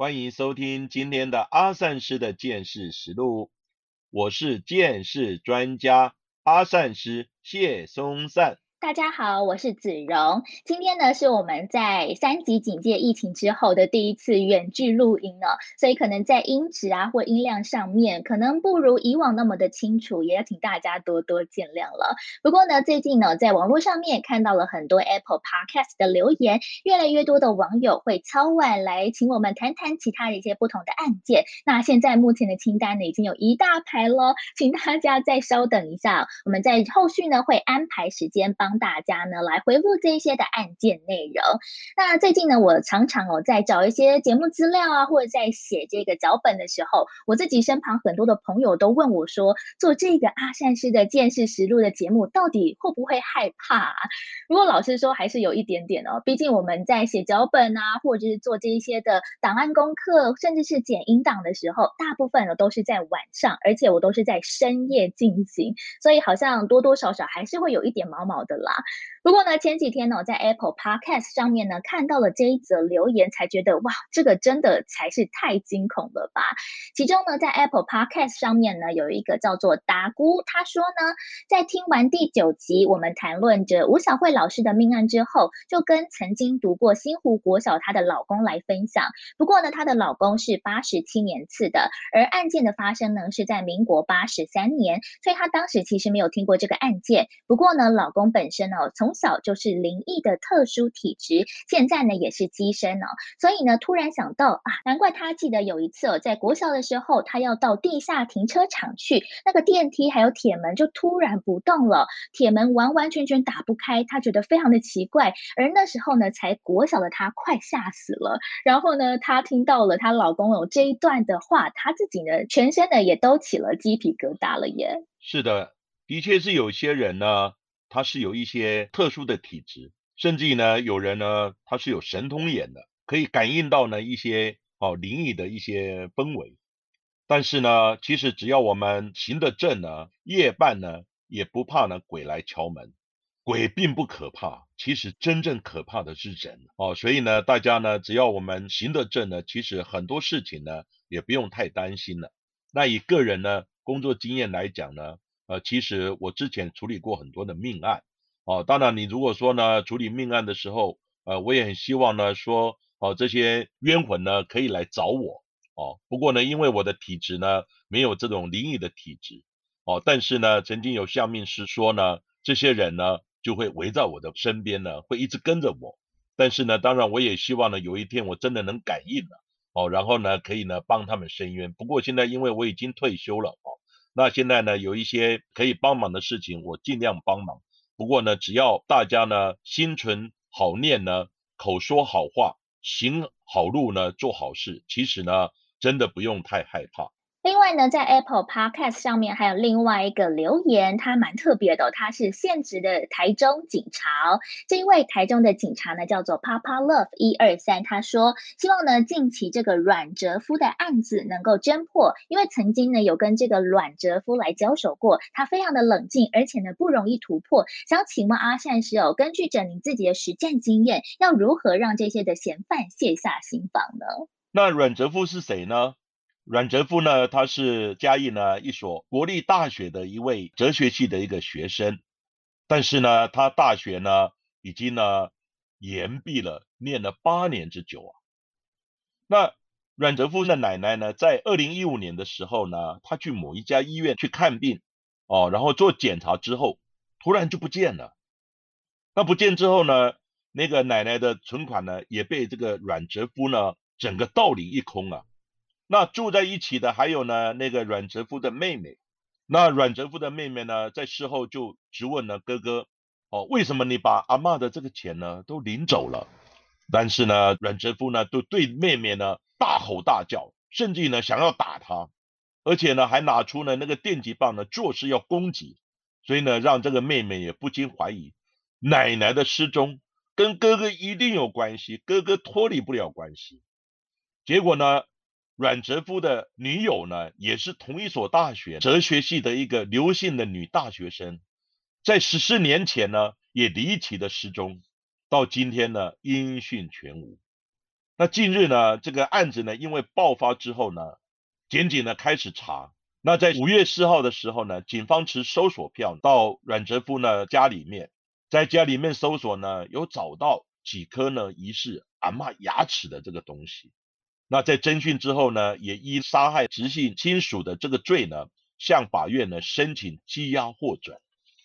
欢迎收听今天的阿善师的剑士实录，我是剑士专家阿善师谢松善。大家好，我是子荣。今天呢是我们在三级警戒疫情之后的第一次远距录音呢，所以可能在音质啊或音量上面，可能不如以往那么的清楚，也要请大家多多见谅了。不过呢，最近呢在网络上面看到了很多 Apple Podcast 的留言，越来越多的网友会敲碗来请我们谈谈其他的一些不同的案件。那现在目前的清单呢已经有一大排了，请大家再稍等一下，我们在后续呢会安排时间帮。帮大家呢来回复这一些的案件内容。那最近呢，我常常哦在找一些节目资料啊，或者在写这个脚本的时候，我自己身旁很多的朋友都问我说，做这个阿善师的见识实录的节目，到底会不会害怕？如果老实说，还是有一点点哦。毕竟我们在写脚本啊，或者是做这一些的档案功课，甚至是剪音档的时候，大部分呢都是在晚上，而且我都是在深夜进行，所以好像多多少少还是会有一点毛毛的。啦，不过呢，前几天呢，我在 Apple Podcast 上面呢看到了这一则留言，才觉得哇，这个真的才是太惊恐了吧。其中呢，在 Apple Podcast 上面呢，有一个叫做达姑，他说呢，在听完第九集我们谈论着吴小慧老师的命案之后，就跟曾经读过新湖国小她的老公来分享。不过呢，她的老公是八十七年次的，而案件的发生呢是在民国八十三年，所以她当时其实没有听过这个案件。不过呢，老公本身哦，从小就是灵异的特殊体质，现在呢也是机身哦，所以呢突然想到啊，难怪他记得有一次哦，在国小的时候，他要到地下停车场去，那个电梯还有铁门就突然不动了，铁门完完全全打不开，他觉得非常的奇怪，而那时候呢，才国小的他快吓死了，然后呢，他听到了她老公有这一段的话，他自己呢全身呢也都起了鸡皮疙瘩了耶。是的，的确是有些人呢。他是有一些特殊的体质，甚至呢，有人呢，他是有神通眼的，可以感应到呢一些哦灵异的一些氛围。但是呢，其实只要我们行得正呢，夜半呢也不怕呢鬼来敲门。鬼并不可怕，其实真正可怕的是人哦。所以呢，大家呢，只要我们行得正呢，其实很多事情呢也不用太担心了。那以个人呢工作经验来讲呢。呃，其实我之前处理过很多的命案，哦，当然你如果说呢处理命案的时候，呃，我也很希望呢说，哦，这些冤魂呢可以来找我，哦，不过呢，因为我的体质呢没有这种灵异的体质，哦，但是呢，曾经有下命师说呢，这些人呢就会围在我的身边呢，会一直跟着我，但是呢，当然我也希望呢有一天我真的能感应了，哦，然后呢可以呢帮他们伸冤，不过现在因为我已经退休了，哦。那现在呢，有一些可以帮忙的事情，我尽量帮忙。不过呢，只要大家呢心存好念呢，口说好话，行好路呢，做好事，其实呢，真的不用太害怕。另外呢，在 Apple Podcast 上面还有另外一个留言，它蛮特别的，它是现职的台中警察。这一位台中的警察呢，叫做 Papa Love 一二三，他说希望呢近期这个阮哲夫的案子能够侦破，因为曾经呢有跟这个阮哲夫来交手过，他非常的冷静，而且呢不容易突破。想请问阿善师哦，根据着您自己的实战经验，要如何让这些的嫌犯卸下心防呢？那阮哲夫是谁呢？阮哲夫呢，他是嘉义呢一所国立大学的一位哲学系的一个学生，但是呢，他大学呢已经呢延毕了，念了八年之久啊。那阮哲夫的奶奶呢，在二零一五年的时候呢，他去某一家医院去看病哦，然后做检查之后，突然就不见了。那不见之后呢，那个奶奶的存款呢，也被这个阮哲夫呢整个盗领一空啊。那住在一起的还有呢，那个阮哲夫的妹妹。那阮哲夫的妹妹呢，在事后就质问了哥哥：哦，为什么你把阿妈的这个钱呢都领走了？但是呢，阮哲夫呢，都对妹妹呢大吼大叫，甚至呢想要打他，而且呢还拿出了那个电击棒呢，作势要攻击，所以呢让这个妹妹也不禁怀疑奶奶的失踪跟哥哥一定有关系，哥哥脱离不了关系。结果呢，阮哲夫的女友呢也是同一所大学哲学系的一个刘姓的女大学生，在十四年前呢也离奇的失踪，到今天呢音讯全无。那近日呢，这个案子呢，因为爆发之后呢，检警呢开始查。那在五月四号的时候呢，警方持搜索票到阮哲夫呢家里面，在家里面搜索呢，有找到几颗呢疑似阿妈牙齿的这个东西。那在侦讯之后呢，也依杀害直系亲属的这个罪呢，向法院呢申请羁押获准。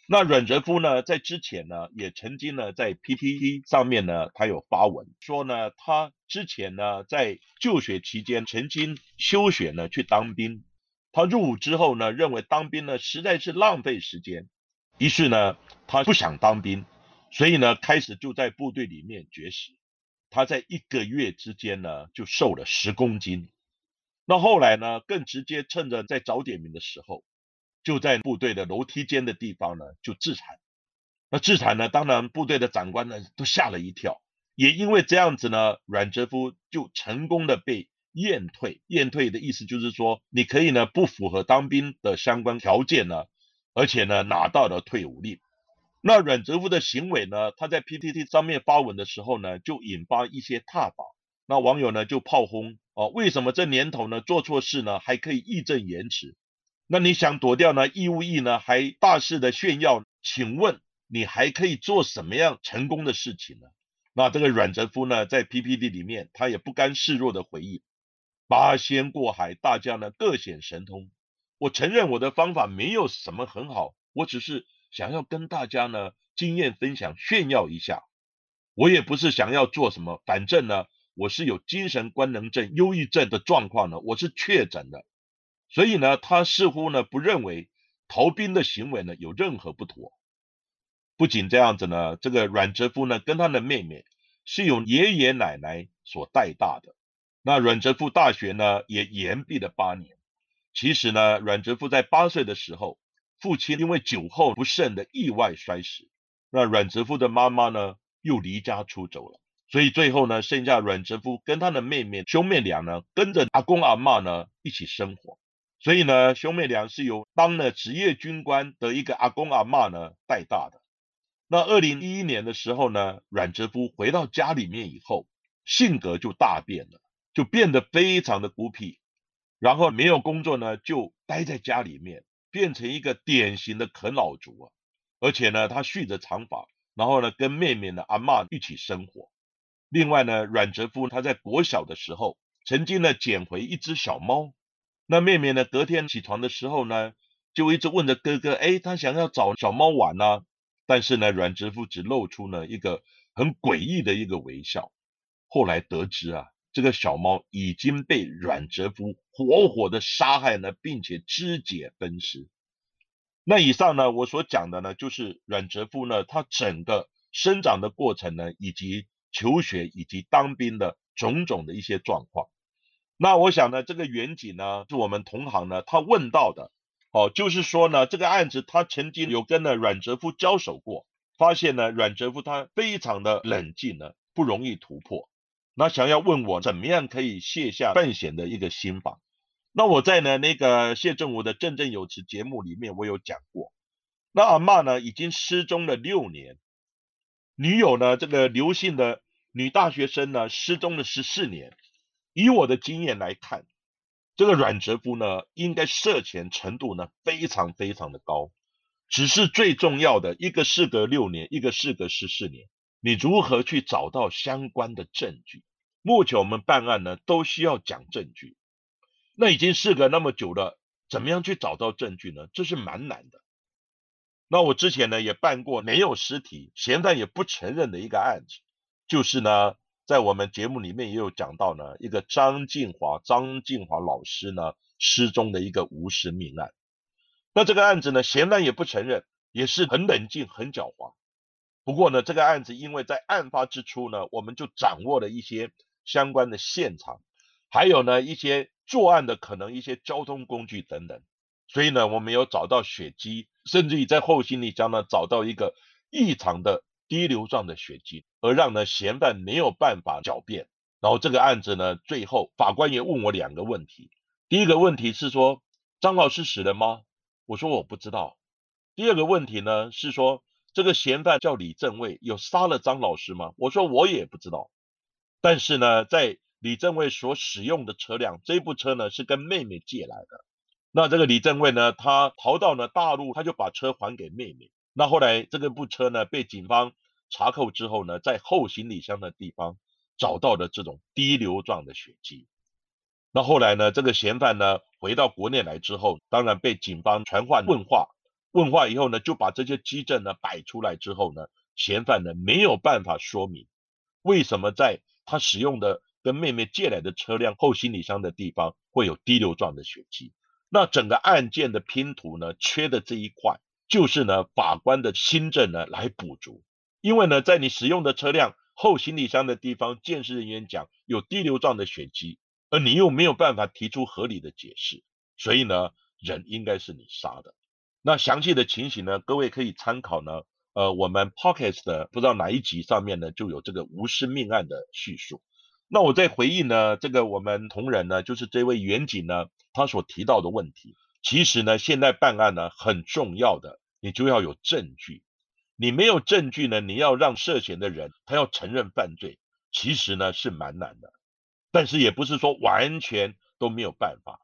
那阮哲夫呢，在之前呢，也曾经呢，在 PPT 上面呢，他有发文说呢，他之前呢，在就学期间曾经休学呢，去当兵。他入伍之后呢，认为当兵呢实在是浪费时间，于是呢，他不想当兵，所以呢，开始就在部队里面绝食。他在一个月之间呢，就瘦了十公斤。那后来呢，更直接趁着在早点名的时候。就在部队的楼梯间的地方呢，就自残。那自残呢，当然部队的长官呢都吓了一跳。也因为这样子呢，阮哲夫就成功的被验退。验退的意思就是说，你可以呢不符合当兵的相关条件呢，而且呢拿到了退伍令。那阮哲夫的行为呢，他在 PTT 上面发文的时候呢，就引发一些挞伐。那网友呢就炮轰哦，为什么这年头呢做错事呢还可以义正言辞？那你想躲掉呢？义务役呢？还大肆的炫耀？请问你还可以做什么样成功的事情呢？那这个阮哲夫呢，在 PPT 里面，他也不甘示弱的回忆：八仙过海，大家呢各显神通。我承认我的方法没有什么很好，我只是想要跟大家呢经验分享，炫耀一下。我也不是想要做什么，反正呢，我是有精神官能症、忧郁症的状况呢，我是确诊的。所以呢，他似乎呢不认为逃兵的行为呢有任何不妥。不仅这样子呢，这个阮哲夫呢跟他的妹妹是由爷爷奶奶所带大的。那阮哲夫大学呢也延毕了八年。其实呢，阮哲夫在八岁的时候，父亲因为酒后不慎的意外摔死。那阮哲夫的妈妈呢又离家出走了，所以最后呢，剩下阮哲夫跟他的妹妹兄妹俩呢跟着阿公阿妈呢一起生活。所以呢，兄妹俩是由当了职业军官的一个阿公阿妈呢带大的。那二零一一年的时候呢，阮哲夫回到家里面以后，性格就大变了，就变得非常的孤僻，然后没有工作呢，就待在家里面，变成一个典型的啃老族啊。而且呢，他蓄着长发，然后呢，跟妹妹的阿妈一起生活。另外呢，阮哲夫他在国小的时候，曾经呢捡回一只小猫。那妹妹呢？隔天起床的时候呢，就一直问着哥哥，哎，他想要找小猫玩呢。但是呢，阮哲夫只露出了一个很诡异的一个微笑。后来得知啊，这个小猫已经被阮哲夫活活的杀害了，并且肢解分尸。那以上呢，我所讲的呢，就是阮哲夫呢，他整个生长的过程呢，以及求学以及当兵的种种的一些状况。那我想呢，这个远景呢，是我们同行呢，他问到的，哦，就是说呢，这个案子他曾经有跟呢阮哲夫交手过，发现呢阮哲夫他非常的冷静呢，不容易突破。那想要问我怎么样可以卸下犯险的一个心防？那我在呢那个谢振武的振振有词节目里面，我有讲过，那阿妈呢已经失踪了六年，女友呢这个刘姓的女大学生呢失踪了十四年。以我的经验来看，这个阮哲夫呢，应该涉嫌程度呢非常非常的高。只是最重要的一个事隔六年，一个事隔十四年，你如何去找到相关的证据？目前我们办案呢都需要讲证据。那已经事隔那么久了，怎么样去找到证据呢？这是蛮难的。那我之前呢也办过没有尸体，嫌犯也不承认的一个案子，就是呢。在我们节目里面也有讲到呢，一个张静华，张静华老师呢失踪的一个无实命案。那这个案子呢，嫌犯也不承认，也是很冷静、很狡猾。不过呢，这个案子因为在案发之初呢，我们就掌握了一些相关的现场，还有呢一些作案的可能一些交通工具等等。所以呢，我们有找到血迹，甚至于在后行李箱呢找到一个异常的滴流状的血迹，而让呢嫌犯没有办法狡辩。然后这个案子呢，最后法官也问我两个问题。第一个问题是说张老师死了吗？我说我不知道。第二个问题呢是说这个嫌犯叫李正卫，有杀了张老师吗？我说我也不知道。但是呢，在李正卫所使用的车辆，这部车呢是跟妹妹借来的。那这个李正卫呢，他逃到了大陆，他就把车还给妹妹。那后来这个部车呢被警方查扣之后呢，在后行李箱的地方找到了这种滴流状的血迹。那后来呢，这个嫌犯呢回到国内来之后，当然被警方传唤问话，问话以后呢，就把这些基证呢摆出来之后呢，嫌犯呢没有办法说明为什么在他使用的跟妹妹借来的车辆后行李箱的地方会有滴流状的血迹。那整个案件的拼图呢，缺的这一块，就是呢法官的新证呢来补足。因为呢，在你使用的车辆后行李箱的地方，鉴识人员讲有滴流状的血迹，而你又没有办法提出合理的解释，所以呢，人应该是你杀的。那详细的情形呢，各位可以参考呢，呃，我们 pocket 的不知道哪一集上面呢，就有这个无尸命案的叙述。那我在回应呢，这个我们同仁呢，就是这位远警呢，他所提到的问题，其实呢，现在办案呢很重要的，你就要有证据。你没有证据呢，你要让涉嫌的人他要承认犯罪，其实呢是蛮难的。但是也不是说完全都没有办法，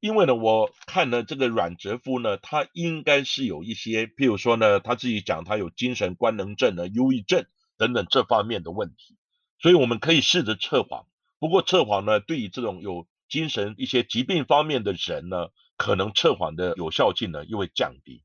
因为呢，我看呢这个阮哲夫呢，他应该是有一些，譬如说呢，他自己讲他有精神官能症呢、忧郁症等等这方面的问题。所以我们可以试着测谎，不过测谎呢，对于这种有精神一些疾病方面的人呢，可能测谎的有效性呢又会降低。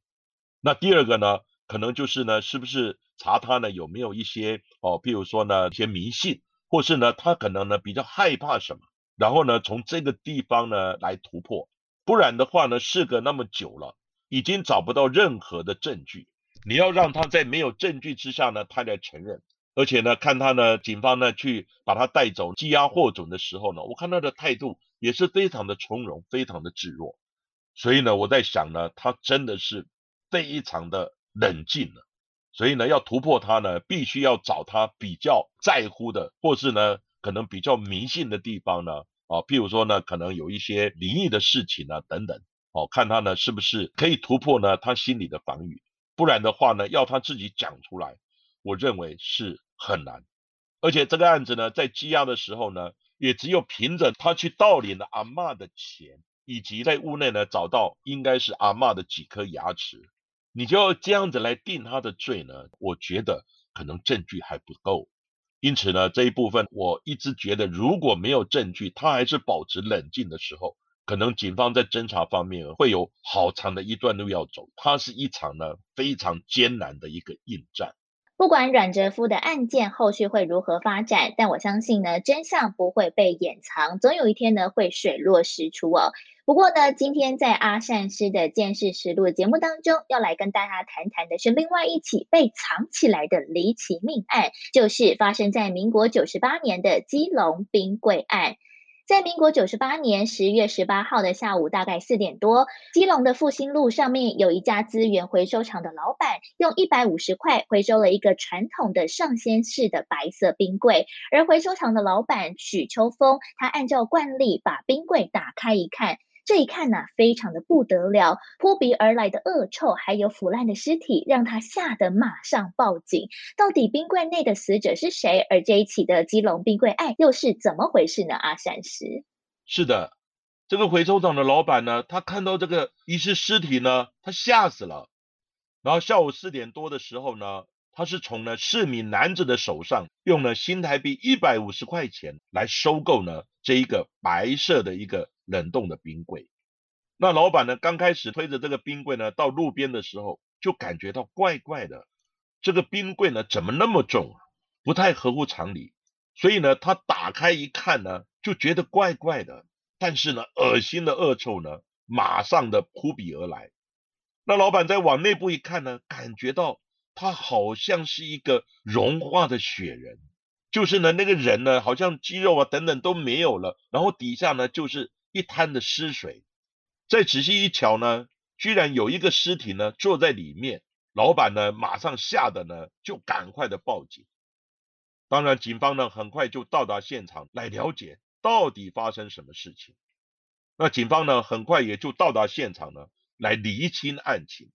那第二个呢，可能就是呢，是不是查他呢有没有一些哦，譬如说呢一些迷信，或是呢他可能呢比较害怕什么，然后呢从这个地方呢来突破，不然的话呢，事隔那么久了，已经找不到任何的证据，你要让他在没有证据之下呢，他来承认。而且呢，看他呢，警方呢去把他带走羁押获准的时候呢，我看他的态度也是非常的从容，非常的自若。所以呢，我在想呢，他真的是非常的冷静了。所以呢，要突破他呢，必须要找他比较在乎的，或是呢，可能比较迷信的地方呢，啊，譬如说呢，可能有一些灵异的事情啊等等，哦，看他呢是不是可以突破呢他心里的防御，不然的话呢，要他自己讲出来。我认为是很难，而且这个案子呢，在羁押的时候呢，也只有凭着他去盗领了阿妈的钱，以及在屋内呢找到应该是阿妈的几颗牙齿，你就要这样子来定他的罪呢？我觉得可能证据还不够，因此呢，这一部分我一直觉得，如果没有证据，他还是保持冷静的时候，可能警方在侦查方面会有好长的一段路要走，它是一场呢非常艰难的一个硬战。不管阮哲夫的案件后续会如何发展，但我相信呢，真相不会被掩藏，总有一天呢会水落石出哦。不过呢，今天在阿善师的见识实录节目当中，要来跟大家谈谈的是另外一起被藏起来的离奇命案，就是发生在民国九十八年的基隆冰柜案。在民国九十八年十月十八号的下午，大概四点多，基隆的复兴路上面有一家资源回收厂的老板，用一百五十块回收了一个传统的上仙式的白色冰柜。而回收厂的老板许秋风，他按照惯例把冰柜打开一看。这一看呢，非常的不得了，扑鼻而来的恶臭，还有腐烂的尸体，让他吓得马上报警。到底冰柜内的死者是谁？而这一起的基隆冰柜案又是怎么回事呢？阿善师，是的，这个回收厂的老板呢，他看到这个遗失尸体呢，他吓死了。然后下午四点多的时候呢，他是从呢市民男子的手上，用了新台币一百五十块钱来收购呢这一个白色的一个。冷冻的冰柜，那老板呢？刚开始推着这个冰柜呢，到路边的时候就感觉到怪怪的。这个冰柜呢，怎么那么重啊？不太合乎常理。所以呢，他打开一看呢，就觉得怪怪的。但是呢，恶心的恶臭呢，马上的扑鼻而来。那老板再往内部一看呢，感觉到他好像是一个融化的雪人，就是呢，那个人呢，好像肌肉啊等等都没有了，然后底下呢就是。一滩的尸水。再仔细一瞧呢，居然有一个尸体呢坐在里面。老板呢，马上吓得呢，就赶快的报警。当然，警方呢很快就到达现场来了解到底发生什么事情。那警方呢很快也就到达现场呢，来厘清案情。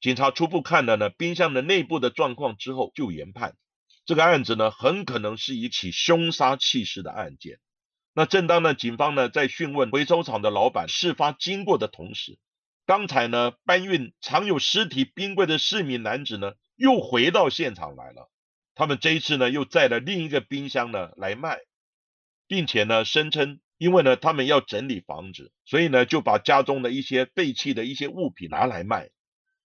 警察初步看了呢冰箱的内部的状况之后，就研判这个案子呢很可能是一起凶杀弃尸的案件。那正当呢警方呢在讯问回收厂的老板事发经过的同时，刚才呢，搬运藏有尸体冰柜的四名男子呢，又回到现场来了。他们这一次呢，又载了另一个冰箱呢来卖，并且呢，声称因为呢，他们要整理房子，所以呢，就把家中的一些废弃的一些物品拿来卖。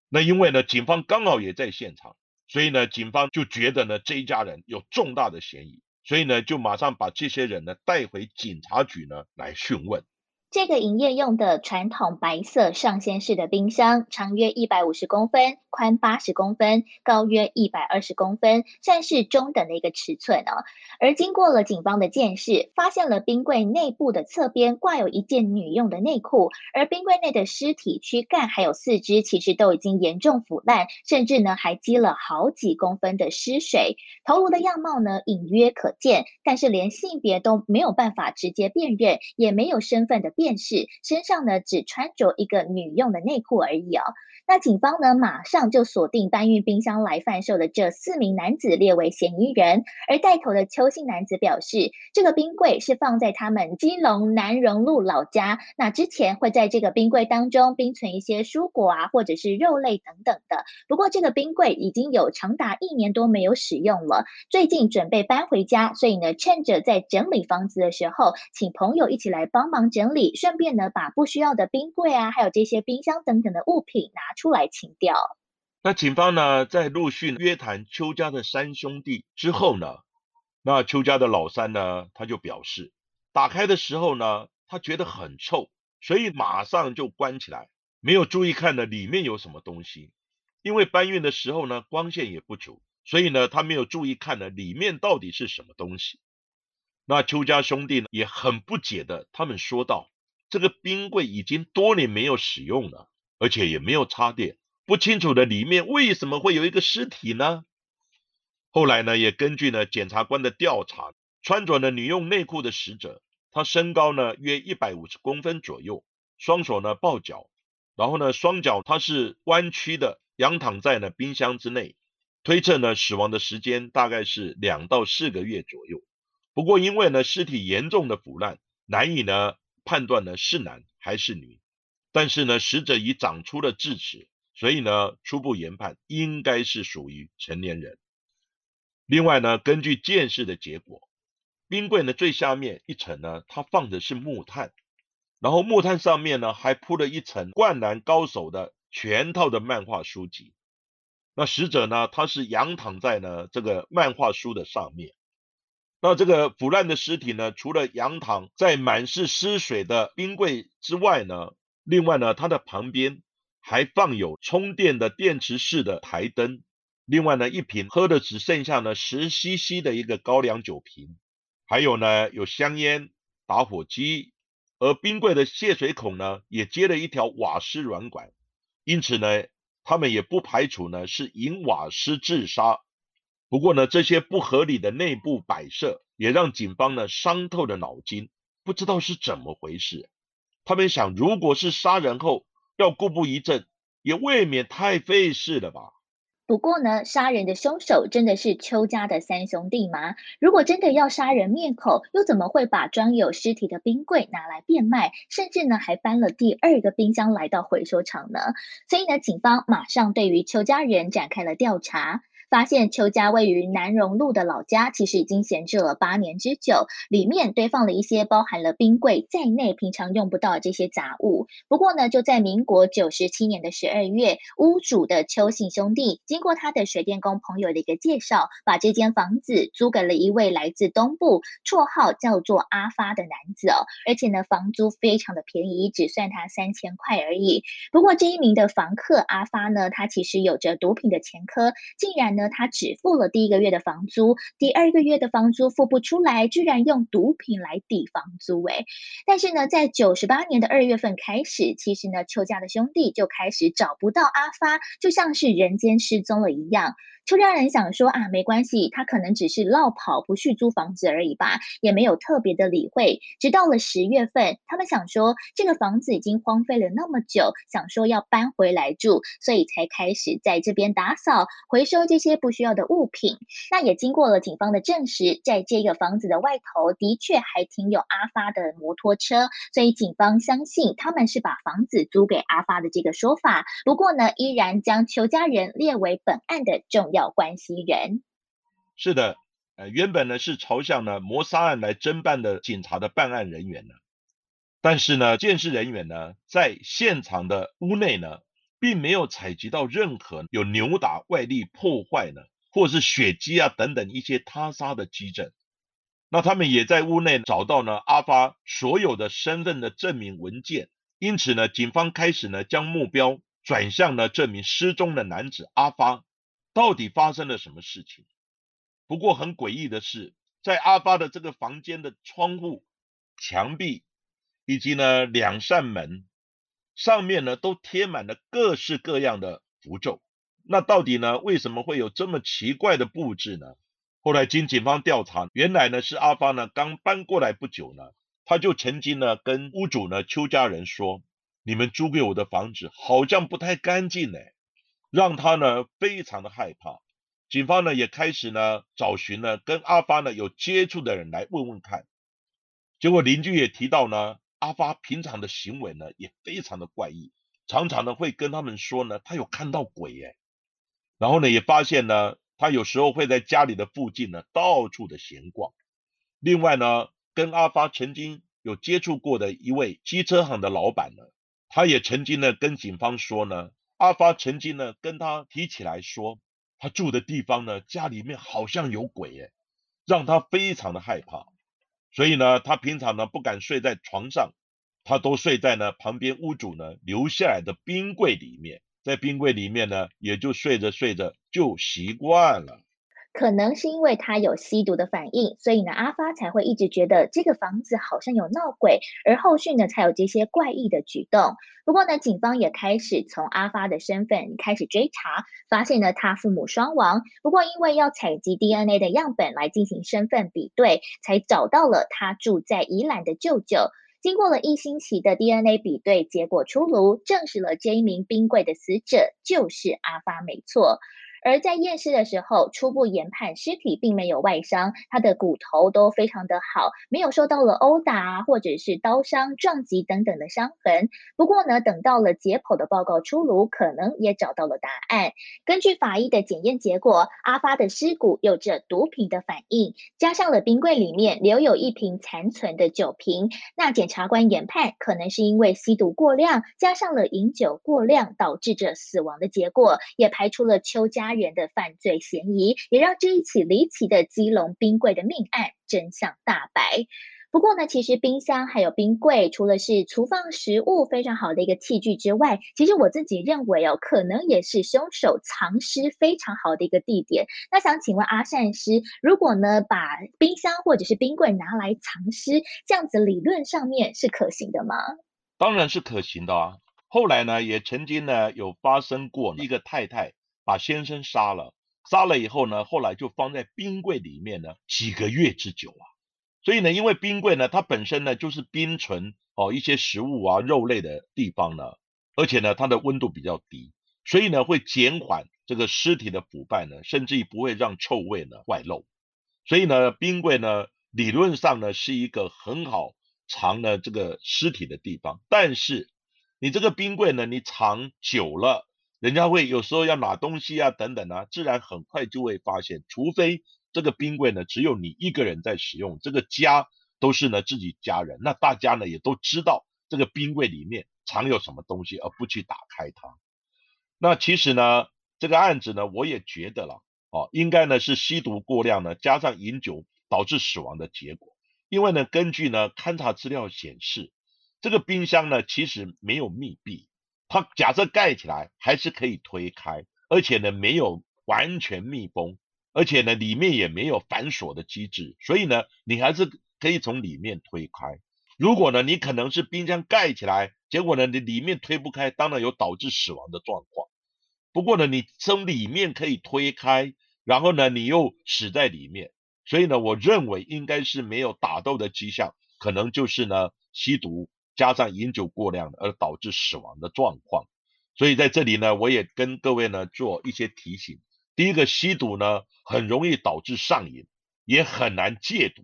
那因为呢，警方刚好也在现场，所以呢，警方就觉得呢，这一家人有重大的嫌疑，所以呢，就马上把这些人呢带回警察局呢来讯问。这个营业用的传统白色上掀式的冰箱，长约一百五十公分，宽八十公分，高约一百二十公分，算是中等的一个尺寸哦。而经过了警方的见识，发现了冰柜内部的侧边挂有一件女用的内裤，而冰柜内的尸体躯干还有四肢其实都已经严重腐烂，甚至呢还积了好几公分的尸水。头颅的样貌呢隐约可见，但是连性别都没有办法直接辨认，也没有身份的。便是身上呢只穿着一个女用的内裤而已哦。那警方呢马上就锁定搬运冰箱来贩售的这四名男子列为嫌疑人。而带头的邱姓男子表示，这个冰柜是放在他们基隆南荣路老家。那之前会在这个冰柜当中冰存一些蔬果啊，或者是肉类等等的。不过这个冰柜已经有长达一年多没有使用了，最近准备搬回家，所以呢趁着在整理房子的时候，请朋友一起来帮忙整理。顺便呢，把不需要的冰柜啊，还有这些冰箱等等的物品拿出来清掉。那警方呢，在陆续约谈邱家的三兄弟之后呢，那邱家的老三呢，他就表示，打开的时候呢，他觉得很臭，所以马上就关起来，没有注意看呢里面有什么东西。因为搬运的时候呢，光线也不足，所以呢，他没有注意看呢里面到底是什么东西。那邱家兄弟呢，也很不解的，他们说道。这个冰柜已经多年没有使用了，而且也没有插电，不清楚的里面为什么会有一个尸体呢？后来呢，也根据呢检察官的调查，穿着呢女用内裤的死者，他身高呢约一百五十公分左右，双手呢抱脚，然后呢双脚她是弯曲的，仰躺在呢冰箱之内，推测呢死亡的时间大概是两到四个月左右。不过因为呢尸体严重的腐烂，难以呢。判断呢是男还是女，但是呢死者已长出了智齿，所以呢初步研判应该是属于成年人。另外呢根据鉴识的结果，冰柜呢最下面一层呢它放的是木炭，然后木炭上面呢还铺了一层灌篮高手的全套的漫画书籍。那死者呢他是仰躺在呢这个漫画书的上面。那这个腐烂的尸体呢，除了仰躺在满是湿水的冰柜之外呢，另外呢，它的旁边还放有充电的电池式的台灯，另外呢，一瓶喝的只剩下呢十 CC 的一个高粱酒瓶，还有呢有香烟、打火机，而冰柜的泄水孔呢也接了一条瓦斯软管，因此呢，他们也不排除呢是引瓦斯自杀。不过呢，这些不合理的内部摆设也让警方呢伤透了脑筋，不知道是怎么回事。他们想，如果是杀人后要故布疑阵，也未免太费事了吧？不过呢，杀人的凶手真的是邱家的三兄弟吗？如果真的要杀人灭口，又怎么会把装有尸体的冰柜拿来变卖，甚至呢还搬了第二个冰箱来到回收厂呢？所以呢，警方马上对于邱家人展开了调查。发现邱家位于南荣路的老家，其实已经闲置了八年之久，里面堆放了一些包含了冰柜在内平常用不到这些杂物。不过呢，就在民国九十七年的十二月，屋主的邱姓兄弟经过他的水电工朋友的一个介绍，把这间房子租给了一位来自东部、绰号叫做阿发的男子哦，而且呢，房租非常的便宜，只算他三千块而已。不过这一名的房客阿发呢，他其实有着毒品的前科，竟然。呢，他只付了第一个月的房租，第二个月的房租付不出来，居然用毒品来抵房租。诶但是呢，在九十八年的二月份开始，其实呢，邱家的兄弟就开始找不到阿发，就像是人间失踪了一样。邱家人想说啊，没关系，他可能只是落跑不续租房子而已吧，也没有特别的理会。直到了十月份，他们想说这个房子已经荒废了那么久，想说要搬回来住，所以才开始在这边打扫、回收这些不需要的物品。那也经过了警方的证实，在这个房子的外头的确还停有阿发的摩托车，所以警方相信他们是把房子租给阿发的这个说法。不过呢，依然将邱家人列为本案的重要。关系人是的，呃，原本呢是朝向呢谋杀案来侦办的警察的办案人员呢，但是呢，监视人员呢在现场的屋内呢，并没有采集到任何有扭打、外力破坏呢，或是血迹啊等等一些他杀的迹证。那他们也在屋内找到呢阿发所有的身份的证明文件，因此呢，警方开始呢将目标转向了这名失踪的男子阿发。到底发生了什么事情？不过很诡异的是，在阿发的这个房间的窗户、墙壁以及呢两扇门上面呢，都贴满了各式各样的符咒。那到底呢，为什么会有这么奇怪的布置呢？后来经警方调查，原来呢是阿发呢刚搬过来不久呢，他就曾经呢跟屋主呢邱家人说：“你们租给我的房子好像不太干净呢。”让他呢非常的害怕，警方呢也开始呢找寻呢跟阿发呢有接触的人来问问看，结果邻居也提到呢阿发平常的行为呢也非常的怪异，常常呢会跟他们说呢他有看到鬼耶，然后呢也发现呢他有时候会在家里的附近呢到处的闲逛，另外呢跟阿发曾经有接触过的一位机车行的老板呢，他也曾经呢跟警方说呢。阿发曾经呢跟他提起来说，他住的地方呢家里面好像有鬼耶，让他非常的害怕。所以呢，他平常呢不敢睡在床上，他都睡在呢旁边屋主呢留下来的冰柜里面，在冰柜里面呢也就睡着睡着就习惯了。可能是因为他有吸毒的反应，所以呢，阿发才会一直觉得这个房子好像有闹鬼，而后续呢才有这些怪异的举动。不过呢，警方也开始从阿发的身份开始追查，发现呢他父母双亡。不过因为要采集 DNA 的样本来进行身份比对，才找到了他住在宜兰的舅舅。经过了一星期的 DNA 比对，结果出炉，证实了这一名冰柜的死者就是阿发，没错。而在验尸的时候，初步研判尸体并没有外伤，他的骨头都非常的好，没有受到了殴打或者是刀伤、撞击等等的伤痕。不过呢，等到了解剖的报告出炉，可能也找到了答案。根据法医的检验结果，阿发的尸骨有着毒品的反应，加上了冰柜里面留有一瓶残存的酒瓶，那检察官研判可能是因为吸毒过量，加上了饮酒过量导致着死亡的结果，也排除了邱家。人的犯罪嫌疑，也让这一起离奇的基隆冰柜的命案真相大白。不过呢，其实冰箱还有冰柜，除了是储放食物非常好的一个器具之外，其实我自己认为哦，可能也是凶手藏尸非常好的一个地点。那想请问阿善师，如果呢把冰箱或者是冰柜拿来藏尸，这样子理论上面是可行的吗？当然是可行的啊。后来呢，也曾经呢有发生过一个太太。把先生杀了，杀了以后呢，后来就放在冰柜里面呢，几个月之久啊。所以呢，因为冰柜呢，它本身呢就是冰存哦一些食物啊、肉类的地方呢，而且呢，它的温度比较低，所以呢会减缓这个尸体的腐败呢，甚至于不会让臭味呢外漏。所以呢，冰柜呢理论上呢是一个很好藏的这个尸体的地方，但是你这个冰柜呢，你藏久了。人家会有时候要拿东西啊，等等啊，自然很快就会发现，除非这个冰柜呢只有你一个人在使用，这个家都是呢自己家人，那大家呢也都知道这个冰柜里面藏有什么东西，而不去打开它。那其实呢，这个案子呢，我也觉得了，哦，应该呢是吸毒过量呢，加上饮酒导致死亡的结果。因为呢，根据呢勘查资料显示，这个冰箱呢其实没有密闭。它假设盖起来还是可以推开，而且呢没有完全密封，而且呢里面也没有反锁的机制，所以呢你还是可以从里面推开。如果呢你可能是冰箱盖起来，结果呢你里面推不开，当然有导致死亡的状况。不过呢你从里面可以推开，然后呢你又死在里面，所以呢我认为应该是没有打斗的迹象，可能就是呢吸毒。加上饮酒过量而导致死亡的状况，所以在这里呢，我也跟各位呢做一些提醒。第一个，吸毒呢很容易导致上瘾，也很难戒毒，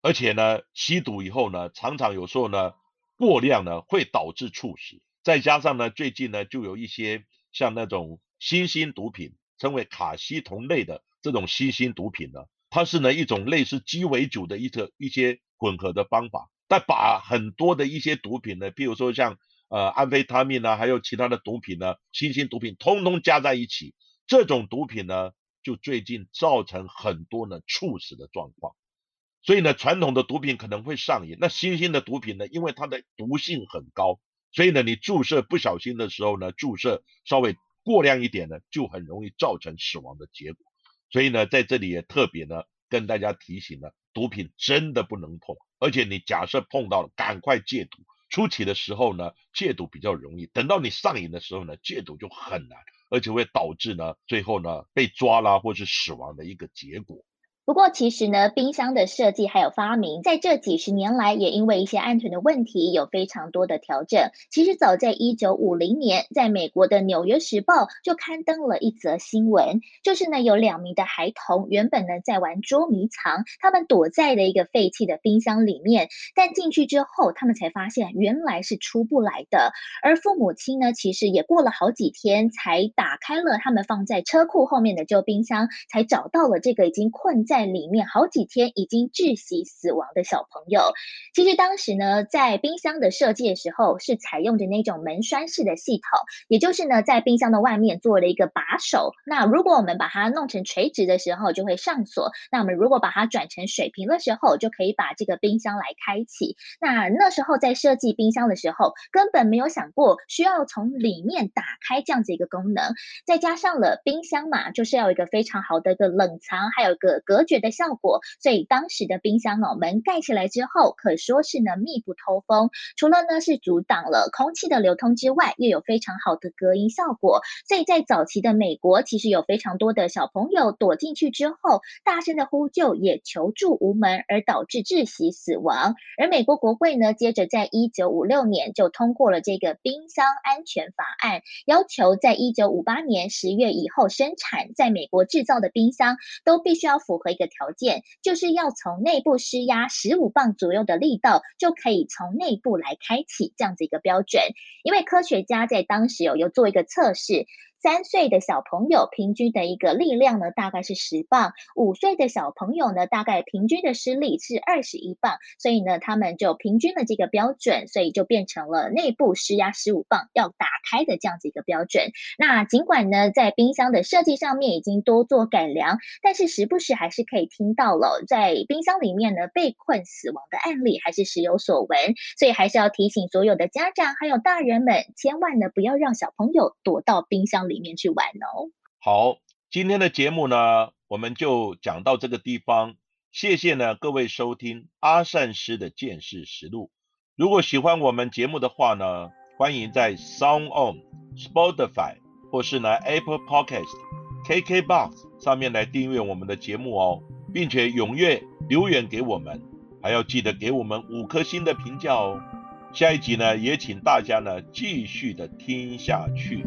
而且呢，吸毒以后呢，常常有时候呢过量呢会导致猝死。再加上呢，最近呢就有一些像那种新兴毒品，称为卡西酮类的这种新兴毒品呢，它是呢一种类似鸡尾酒的一个一些混合的方法。但把很多的一些毒品呢，譬如说像呃安非他命呢，还有其他的毒品呢，新兴毒品通通加在一起，这种毒品呢，就最近造成很多呢猝死的状况。所以呢，传统的毒品可能会上瘾，那新兴的毒品呢，因为它的毒性很高，所以呢，你注射不小心的时候呢，注射稍微过量一点呢，就很容易造成死亡的结果。所以呢，在这里也特别呢跟大家提醒呢，毒品真的不能碰。而且你假设碰到了，赶快戒毒。初期的时候呢，戒毒比较容易；等到你上瘾的时候呢，戒毒就很难，而且会导致呢，最后呢被抓啦或是死亡的一个结果。不过，其实呢，冰箱的设计还有发明，在这几十年来，也因为一些安全的问题，有非常多的调整。其实，早在一九五零年，在美国的《纽约时报》就刊登了一则新闻，就是呢，有两名的孩童原本呢在玩捉迷藏，他们躲在了一个废弃的冰箱里面，但进去之后，他们才发现原来是出不来的。而父母亲呢，其实也过了好几天，才打开了他们放在车库后面的旧冰箱，才找到了这个已经困在。在里面好几天已经窒息死亡的小朋友，其实当时呢，在冰箱的设计的时候是采用的那种门栓式的系统，也就是呢，在冰箱的外面做了一个把手。那如果我们把它弄成垂直的时候，就会上锁；那我们如果把它转成水平的时候，就可以把这个冰箱来开启。那那时候在设计冰箱的时候，根本没有想过需要从里面打开这样子一个功能。再加上了冰箱嘛，就是要一个非常好的一个冷藏，还有一个隔。觉的效果，所以当时的冰箱哦门盖起来之后，可说是呢密不透风。除了呢是阻挡了空气的流通之外，又有非常好的隔音效果。所以在早期的美国，其实有非常多的小朋友躲进去之后，大声的呼救，也求助无门，而导致窒息死亡。而美国国会呢，接着在一九五六年就通过了这个冰箱安全法案，要求在一九五八年十月以后生产在美国制造的冰箱，都必须要符合。一个条件就是要从内部施压十五磅左右的力道，就可以从内部来开启这样子一个标准。因为科学家在当时有有做一个测试。三岁的小朋友平均的一个力量呢，大概是十磅；五岁的小朋友呢，大概平均的施力是二十一磅。所以呢，他们就平均了这个标准，所以就变成了内部施压十五磅要打开的这样子一个标准。那尽管呢，在冰箱的设计上面已经多做改良，但是时不时还是可以听到了在冰箱里面呢被困死亡的案例，还是时有所闻。所以还是要提醒所有的家长还有大人们，千万呢不要让小朋友躲到冰箱。里面去玩哦。好，今天的节目呢，我们就讲到这个地方。谢谢呢各位收听阿善师的见识实录。如果喜欢我们节目的话呢，欢迎在 Sound On、Spotify 或是呢 Apple Podcast、KKBox 上面来订阅我们的节目哦，并且踊跃留言给我们，还要记得给我们五颗星的评价哦。下一集呢，也请大家呢继续的听下去。